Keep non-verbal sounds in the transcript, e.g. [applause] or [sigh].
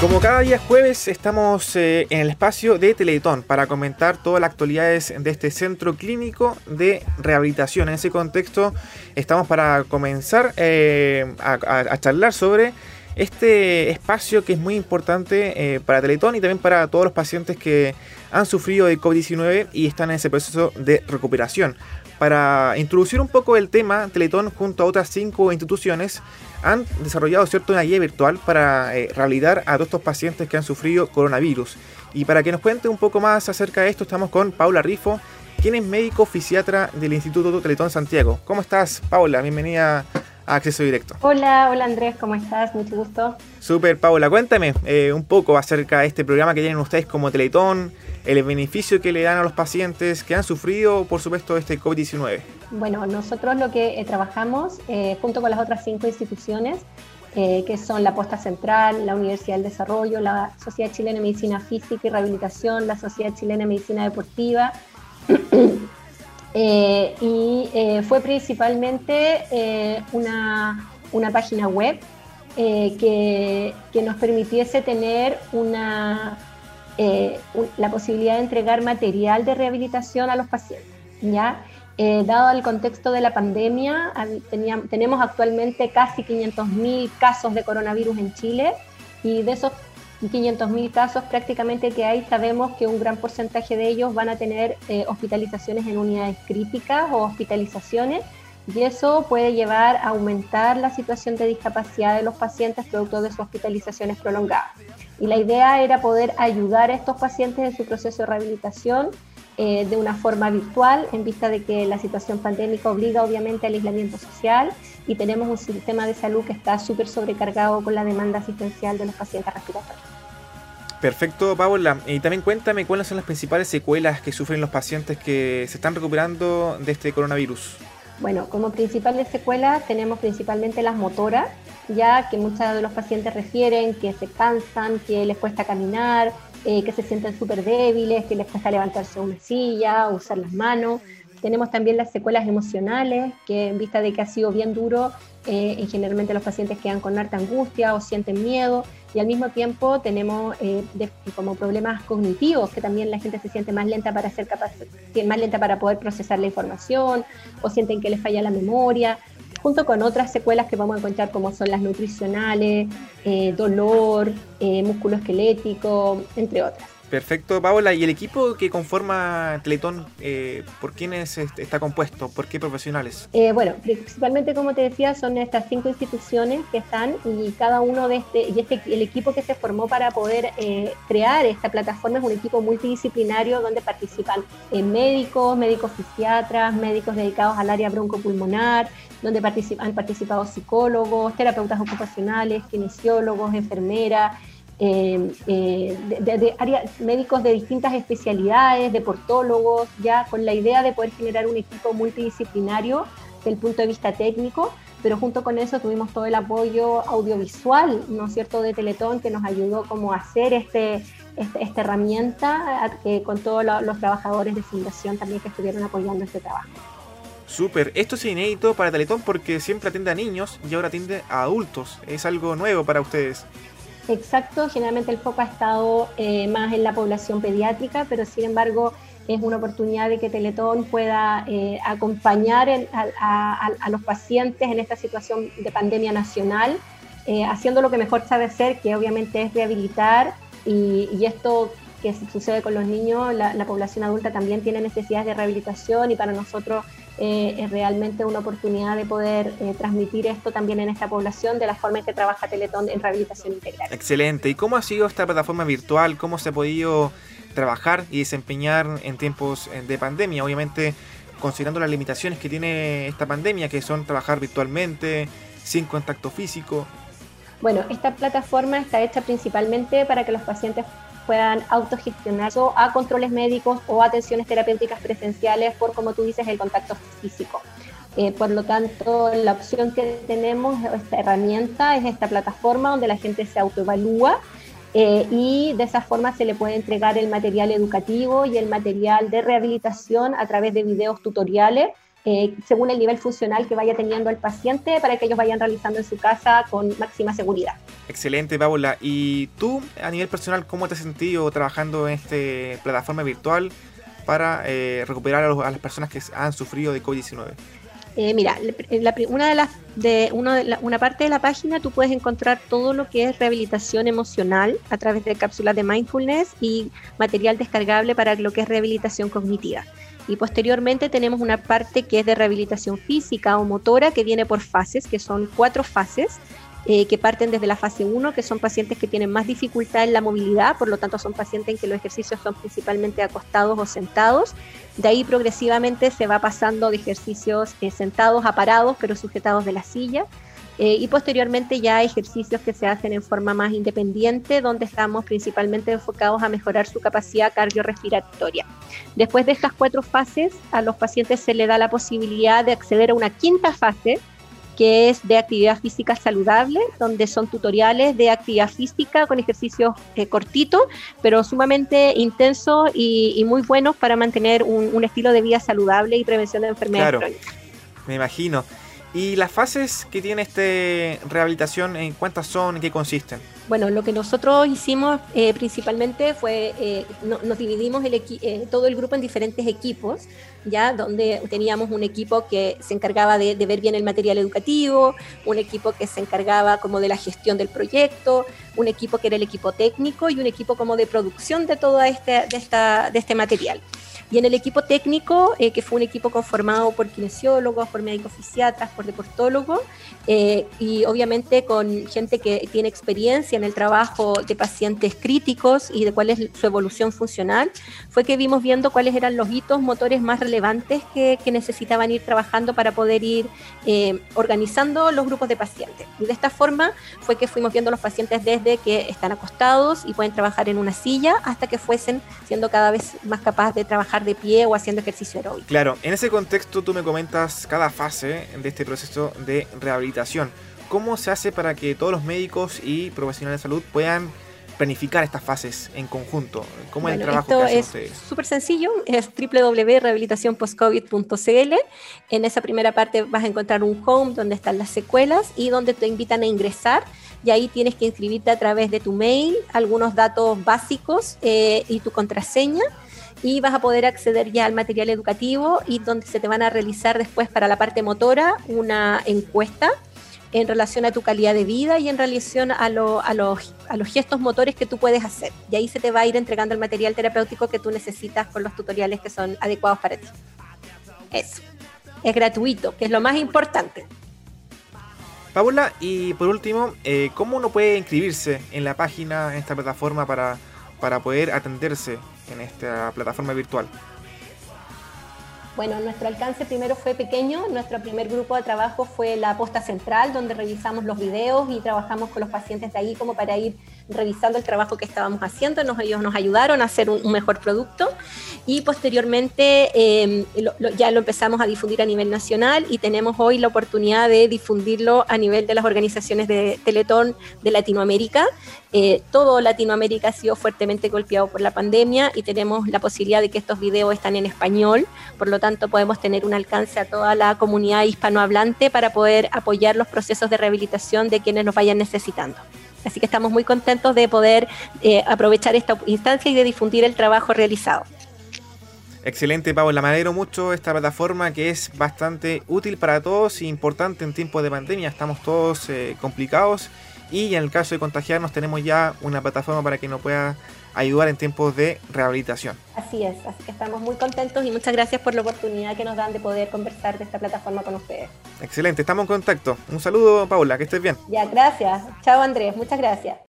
Como cada día jueves estamos eh, en el espacio de Teletón para comentar todas las actualidades de este centro clínico de rehabilitación. En ese contexto estamos para comenzar eh, a, charlar sobre este espacio que es muy importante eh, para Teletón y también para todos los pacientes que han sufrido de COVID-19 y están en ese proceso de recuperación. Para introducir un poco el tema, Teletón junto a otras cinco instituciones han desarrollado cierto, una guía virtual para eh, rehabilitar a todos estos pacientes que han sufrido coronavirus. Y para que nos cuente un poco más acerca de esto, estamos con Paula Rifo, quien es médico fisiatra del Instituto Teletón Santiago. ¿Cómo estás, Paula? Bienvenida a Acceso Directo. Hola, hola Andrés, ¿cómo estás? Mucho gusto. Super, Paula, cuéntame eh, un poco acerca de este programa que tienen ustedes como Teletón, el beneficio que le dan a los pacientes que han sufrido, por supuesto, este COVID-19. Bueno, nosotros lo que eh, trabajamos eh, junto con las otras cinco instituciones, eh, que son la Posta Central, la Universidad del Desarrollo, la Sociedad Chilena de Medicina Física y Rehabilitación, la Sociedad Chilena de Medicina Deportiva, [clears throat] y fue principalmente una, una, página web que, que nos permitiese tener una la posibilidad de entregar material de rehabilitación a los pacientes. ¿ya? Eh, dado el contexto de la pandemia, tenemos actualmente casi 500.000 casos de coronavirus en Chile y de esos 500.000 casos prácticamente que hay, sabemos que un gran porcentaje de ellos van a tener eh, hospitalizaciones en unidades críticas o hospitalizaciones y eso puede llevar a aumentar la situación de discapacidad de los pacientes producto de sus hospitalizaciones prolongadas. Y la idea era poder ayudar a estos pacientes en su proceso de rehabilitación eh, de una forma virtual, en vista de que la situación pandémica obliga obviamente al aislamiento social y tenemos un sistema de salud que está súper sobrecargado con la demanda asistencial de los pacientes respiratorios. Perfecto, Paola. Y también cuéntame cuáles son las principales secuelas que sufren los pacientes que se están recuperando de este coronavirus. Bueno, como principales secuelas tenemos principalmente las motoras, ya que muchos de los pacientes refieren que se cansan, que les cuesta caminar, eh, que se sienten súper débiles, que les cuesta levantarse a una silla, usar las manos. Tenemos también las secuelas emocionales, que en vista de que ha sido bien duro, eh, generalmente los pacientes quedan con harta angustia o sienten miedo. Y al mismo tiempo tenemos eh, como problemas cognitivos, que también la gente se siente más lenta para ser más lenta para poder procesar la información, o sienten que les falla la memoria junto con otras secuelas que vamos a encontrar como son las nutricionales, eh, dolor, eh, músculo esquelético, entre otras. Perfecto, Paola. ¿Y el equipo que conforma Teletón, eh, por quiénes está compuesto? ¿Por qué profesionales? Eh, bueno, principalmente, como te decía, son estas cinco instituciones que están y cada uno de este, y este, el equipo que se formó para poder eh, crear esta plataforma es un equipo multidisciplinario donde participan médicos, médicos fisiatras, médicos dedicados al área broncopulmonar, donde han participado psicólogos, terapeutas ocupacionales, kinesiólogos, enfermeras, eh, eh, de, médicos de distintas especialidades, deportólogos, ya con la idea de poder generar un equipo multidisciplinario desde el punto de vista técnico, pero junto con eso tuvimos todo el apoyo audiovisual, ¿no es cierto?, de Teletón que nos ayudó como a hacer este, este esta herramienta con todos los trabajadores de fundación también que estuvieron apoyando este trabajo. Súper, esto es inédito para Teletón porque siempre atiende a niños y ahora atiende a adultos. Es algo nuevo para ustedes. Exacto, generalmente el foco ha estado eh, más en la población pediátrica, pero sin embargo es una oportunidad de que Teletón pueda eh, acompañar a, los pacientes en esta situación de pandemia nacional, eh, haciendo lo que mejor sabe hacer, que obviamente es rehabilitar y, y esto que sucede con los niños, la, población adulta también tiene necesidades de rehabilitación y para nosotros eh, es realmente una oportunidad de poder eh, transmitir esto también en esta población de la forma en que trabaja Teletón en rehabilitación integral. Excelente. ¿Y cómo ha sido esta plataforma virtual? ¿Cómo se ha podido trabajar y desempeñar en tiempos eh, de pandemia? Obviamente considerando las limitaciones que tiene esta pandemia, que son trabajar virtualmente, sin contacto físico. Bueno, esta plataforma está hecha principalmente para que los pacientes puedan autogestionar a controles médicos o atenciones terapéuticas presenciales por, como tú dices, el contacto físico. Eh, por lo tanto, la opción que tenemos, esta herramienta, es esta plataforma donde la gente se autoevalúa eh, y de esa forma se le puede entregar el material educativo y el material de rehabilitación a través de videos tutoriales eh, según el nivel funcional que vaya teniendo el paciente para que ellos vayan realizando en su casa con máxima seguridad. Excelente, Paula. ¿Y tú, a nivel personal, cómo te has sentido trabajando en esta plataforma virtual para eh, recuperar a, las personas que han sufrido de COVID-19? Eh, mira, una, de las, de, una parte de la página tú puedes encontrar todo lo que es rehabilitación emocional a través de cápsulas de mindfulness y material descargable para lo que es rehabilitación cognitiva. Y posteriormente tenemos una parte que es de rehabilitación física o motora que viene por fases, que son cuatro fases. Eh, que parten desde la fase 1, que son pacientes que tienen más dificultad en la movilidad, por lo tanto son pacientes en que los ejercicios son principalmente acostados o sentados. De ahí progresivamente se va pasando de ejercicios eh, sentados a parados, pero sujetados de la silla. Eh, y posteriormente ya ejercicios que se hacen en forma más independiente, donde estamos principalmente enfocados a mejorar su capacidad cardiorrespiratoria. Después de estas cuatro fases, a los pacientes se le da la posibilidad de acceder a una quinta fase, que es de actividad física saludable, donde son tutoriales de actividad física con ejercicios eh, cortitos, pero sumamente intensos y, muy buenos para mantener un, estilo de vida saludable y prevención de enfermedades crónicas. Me imagino. ¿Y las fases que tiene este rehabilitación, en cuántas son, en qué consisten? Bueno, lo que nosotros hicimos eh, principalmente fue, eh, nos dividimos eh, todo el grupo en diferentes equipos, ya donde teníamos un equipo que se encargaba de, ver bien el material educativo, un equipo que se encargaba como de la gestión del proyecto, un equipo que era el equipo técnico y un equipo como de producción de todo este, de, esta, de este material. Y en el equipo técnico, eh, que fue un equipo conformado por kinesiólogos, por médicos fisiatras, por deportólogos, eh, y obviamente con gente que tiene experiencia en el trabajo de pacientes críticos y de cuál es su evolución funcional, fue que vimos viendo cuáles eran los hitos motores más relevantes que, necesitaban ir trabajando para poder ir eh, organizando los grupos de pacientes. Y de esta forma fue que fuimos viendo los pacientes desde que están acostados y pueden trabajar en una silla hasta que fuesen siendo cada vez más capaces de trabajar de pie o haciendo ejercicio aeróbico. Claro, en ese contexto tú me comentas cada fase de este proceso de rehabilitación. ¿Cómo se hace para que todos los médicos y profesionales de salud puedan planificar estas fases en conjunto? ¿Cómo es el trabajo que hacen ustedes? Es súper sencillo, es www.rehabilitacionpostcovid.cl. En esa primera parte vas a encontrar un home donde están las secuelas y donde te invitan a ingresar y ahí tienes que inscribirte a través de tu mail, algunos datos básicos eh, y tu contraseña y vas a poder acceder ya al material educativo y donde se te van a realizar después para la parte motora una encuesta en relación a tu calidad de vida y en relación a, lo, a, los, a los gestos motores que tú puedes hacer. Y ahí se te va a ir entregando el material terapéutico que tú necesitas con los tutoriales que son adecuados para ti. Eso. Es gratuito, que es lo más importante. Paula, y por último, eh, ¿cómo uno puede inscribirse en la página, en esta plataforma para, para poder atenderse en esta plataforma virtual? Bueno, nuestro alcance primero fue pequeño. Nuestro primer grupo de trabajo fue la posta central, donde revisamos los videos y trabajamos con los pacientes de ahí como para ir revisando el trabajo que estábamos haciendo. Nos, ellos nos ayudaron a hacer un, mejor producto y posteriormente em, ya lo empezamos a difundir a nivel nacional y tenemos hoy la oportunidad de difundirlo a nivel de las organizaciones de Teletón de Latinoamérica. Eh, todo Latinoamérica ha sido fuertemente golpeado por la pandemia y tenemos la posibilidad de que estos videos están en español, por lo tanto podemos tener un alcance a toda la comunidad hispanohablante para poder apoyar los procesos de rehabilitación de quienes los vayan necesitando. Así que estamos muy contentos de poder eh, aprovechar esta instancia y de difundir el trabajo realizado. Excelente, Paula. Me alegro mucho esta plataforma que es bastante útil para todos e importante en tiempos de pandemia. Estamos todos eh, complicados y en el caso de contagiarnos tenemos ya una plataforma para que nos pueda ayudar en tiempos de rehabilitación. Así es, así que estamos muy contentos y muchas gracias por la oportunidad que nos dan de poder conversar de esta plataforma con ustedes. Excelente, estamos en contacto. Un saludo, Paula, que estés bien. Ya, gracias. Chao, Andrés, muchas gracias.